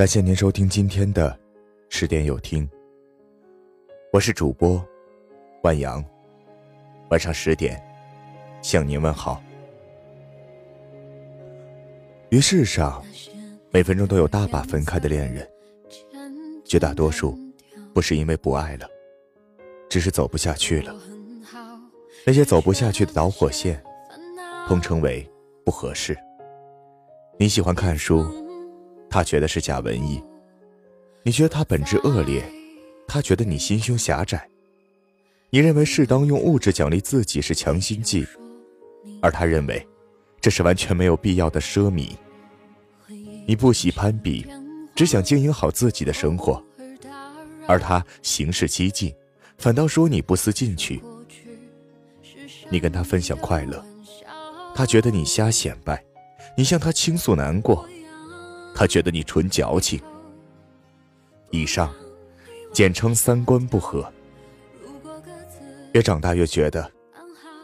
感谢您收听今天的十点有听，我是主播万阳。晚上十点向您问好。于世上，每分钟都有大把分开的恋人，绝大多数不是因为不爱了，只是走不下去了。那些走不下去的导火线，通称为不合适。你喜欢看书。他觉得是假文艺，你觉得他本质恶劣，他觉得你心胸狭窄。你认为适当用物质奖励自己是强心剂，而他认为这是完全没有必要的奢靡。你不喜攀比，只想经营好自己的生活，而他行事激进，反倒说你不思进取。你跟他分享快乐，他觉得你瞎显摆，你向他倾诉难过。他觉得你纯矫情。以上，简称三观不合。越长大越觉得，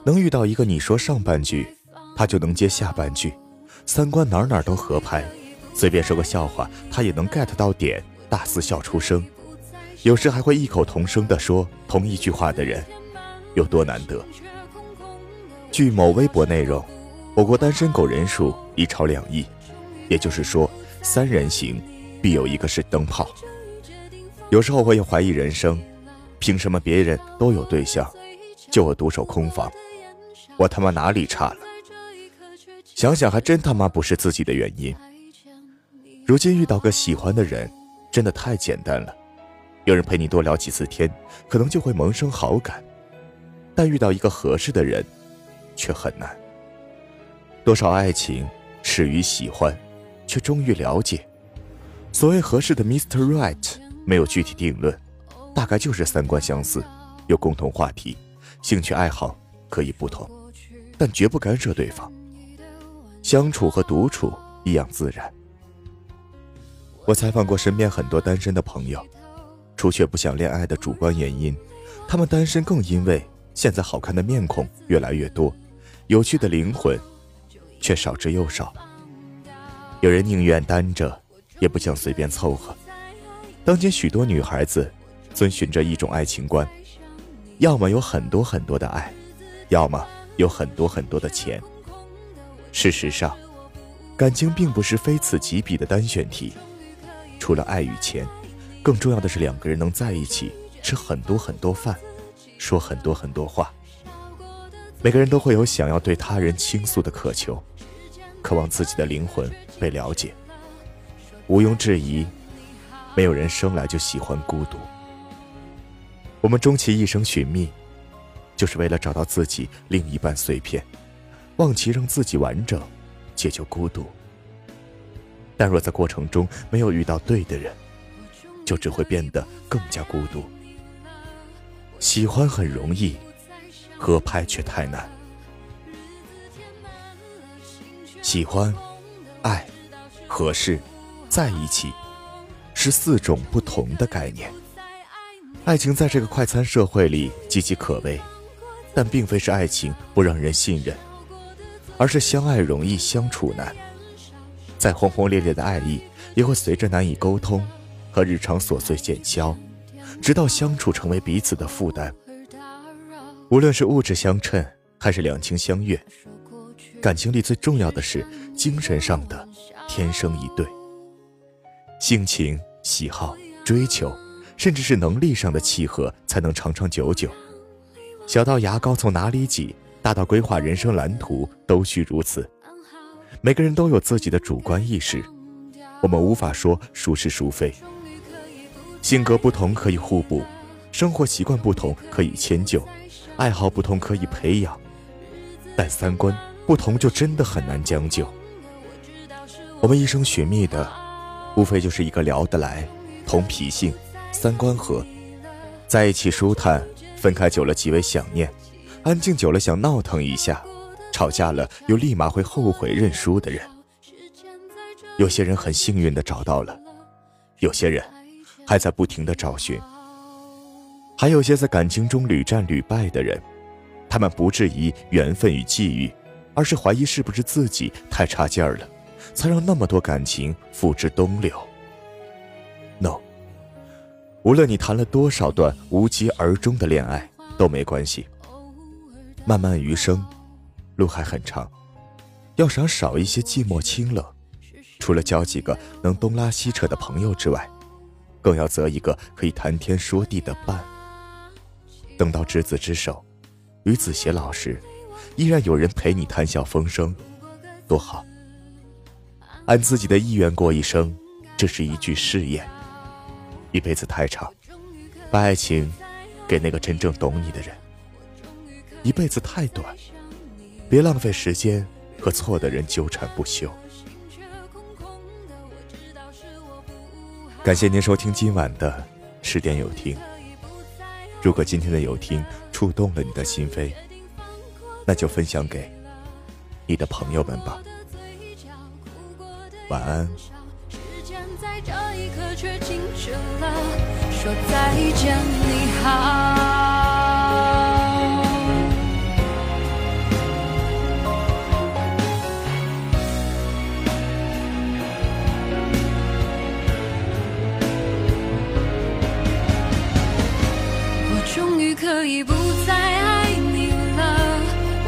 能遇到一个你说上半句，他就能接下半句，三观哪哪都合拍，随便说个笑话，他也能 get 到点，大肆笑出声，有时还会异口同声地说同一句话的人，有多难得？据某微博内容，我国单身狗人数已超两亿，也就是说。三人行，必有一个是灯泡。有时候我也怀疑人生，凭什么别人都有对象，就我独守空房？我他妈哪里差了？想想还真他妈不是自己的原因。如今遇到个喜欢的人，真的太简单了。有人陪你多聊几次天，可能就会萌生好感。但遇到一个合适的人，却很难。多少爱情始于喜欢。却终于了解，所谓合适的 Mr. Right 没有具体定论，大概就是三观相似，有共同话题，兴趣爱好可以不同，但绝不干涉对方。相处和独处一样自然。我采访过身边很多单身的朋友，除却不想恋爱的主观原因，他们单身更因为现在好看的面孔越来越多，有趣的灵魂却少之又少。有人宁愿单着，也不想随便凑合。当今许多女孩子遵循着一种爱情观：要么有很多很多的爱，要么有很多很多的钱。事实上，感情并不是非此即彼的单选题。除了爱与钱，更重要的是两个人能在一起，吃很多很多饭，说很多很多话。每个人都会有想要对他人倾诉的渴求。渴望自己的灵魂被了解。毋庸置疑，没有人生来就喜欢孤独。我们终其一生寻觅，就是为了找到自己另一半碎片，望其让自己完整，解救孤独。但若在过程中没有遇到对的人，就只会变得更加孤独。喜欢很容易，合拍却太难。喜欢、爱、合适、在一起，是四种不同的概念。爱情在这个快餐社会里岌岌可危，但并非是爱情不让人信任，而是相爱容易相处难。再轰轰烈烈的爱意，也会随着难以沟通和日常琐碎减消，直到相处成为彼此的负担。无论是物质相称，还是两情相悦。感情里最重要的是精神上的天生一对，性情、喜好、追求，甚至是能力上的契合，才能长长久久。小到牙膏从哪里挤，大到规划人生蓝图，都需如此。每个人都有自己的主观意识，我们无法说孰是孰非。性格不同可以互补，生活习惯不同可以迁就，爱好不同可以培养，但三观。不同就真的很难将就。我们一生寻觅的，无非就是一个聊得来、同脾性、三观合，在一起舒坦，分开久了极为想念，安静久了想闹腾一下，吵架了又立马会后悔认输的人。有些人很幸运的找到了，有些人还在不停的找寻，还有些在感情中屡战屡败的人，他们不质疑缘分与际遇。而是怀疑是不是自己太差劲儿了，才让那么多感情付之东流。No，无论你谈了多少段无疾而终的恋爱都没关系。漫漫余生，路还很长，要想少一些寂寞清冷，除了交几个能东拉西扯的朋友之外，更要择一个可以谈天说地的伴。等到执子之手，与子偕老时，依然有人陪你谈笑风生，多好。按自己的意愿过一生，这是一句誓言。一辈子太长，把爱情给那个真正懂你的人。一辈子太短，别浪费时间和错的人纠缠不休。感谢您收听今晚的十点有听。如果今天的有听触动了你的心扉，那就分享给你的朋友们吧。晚安。说再见，你好。我终于可以不再爱你了，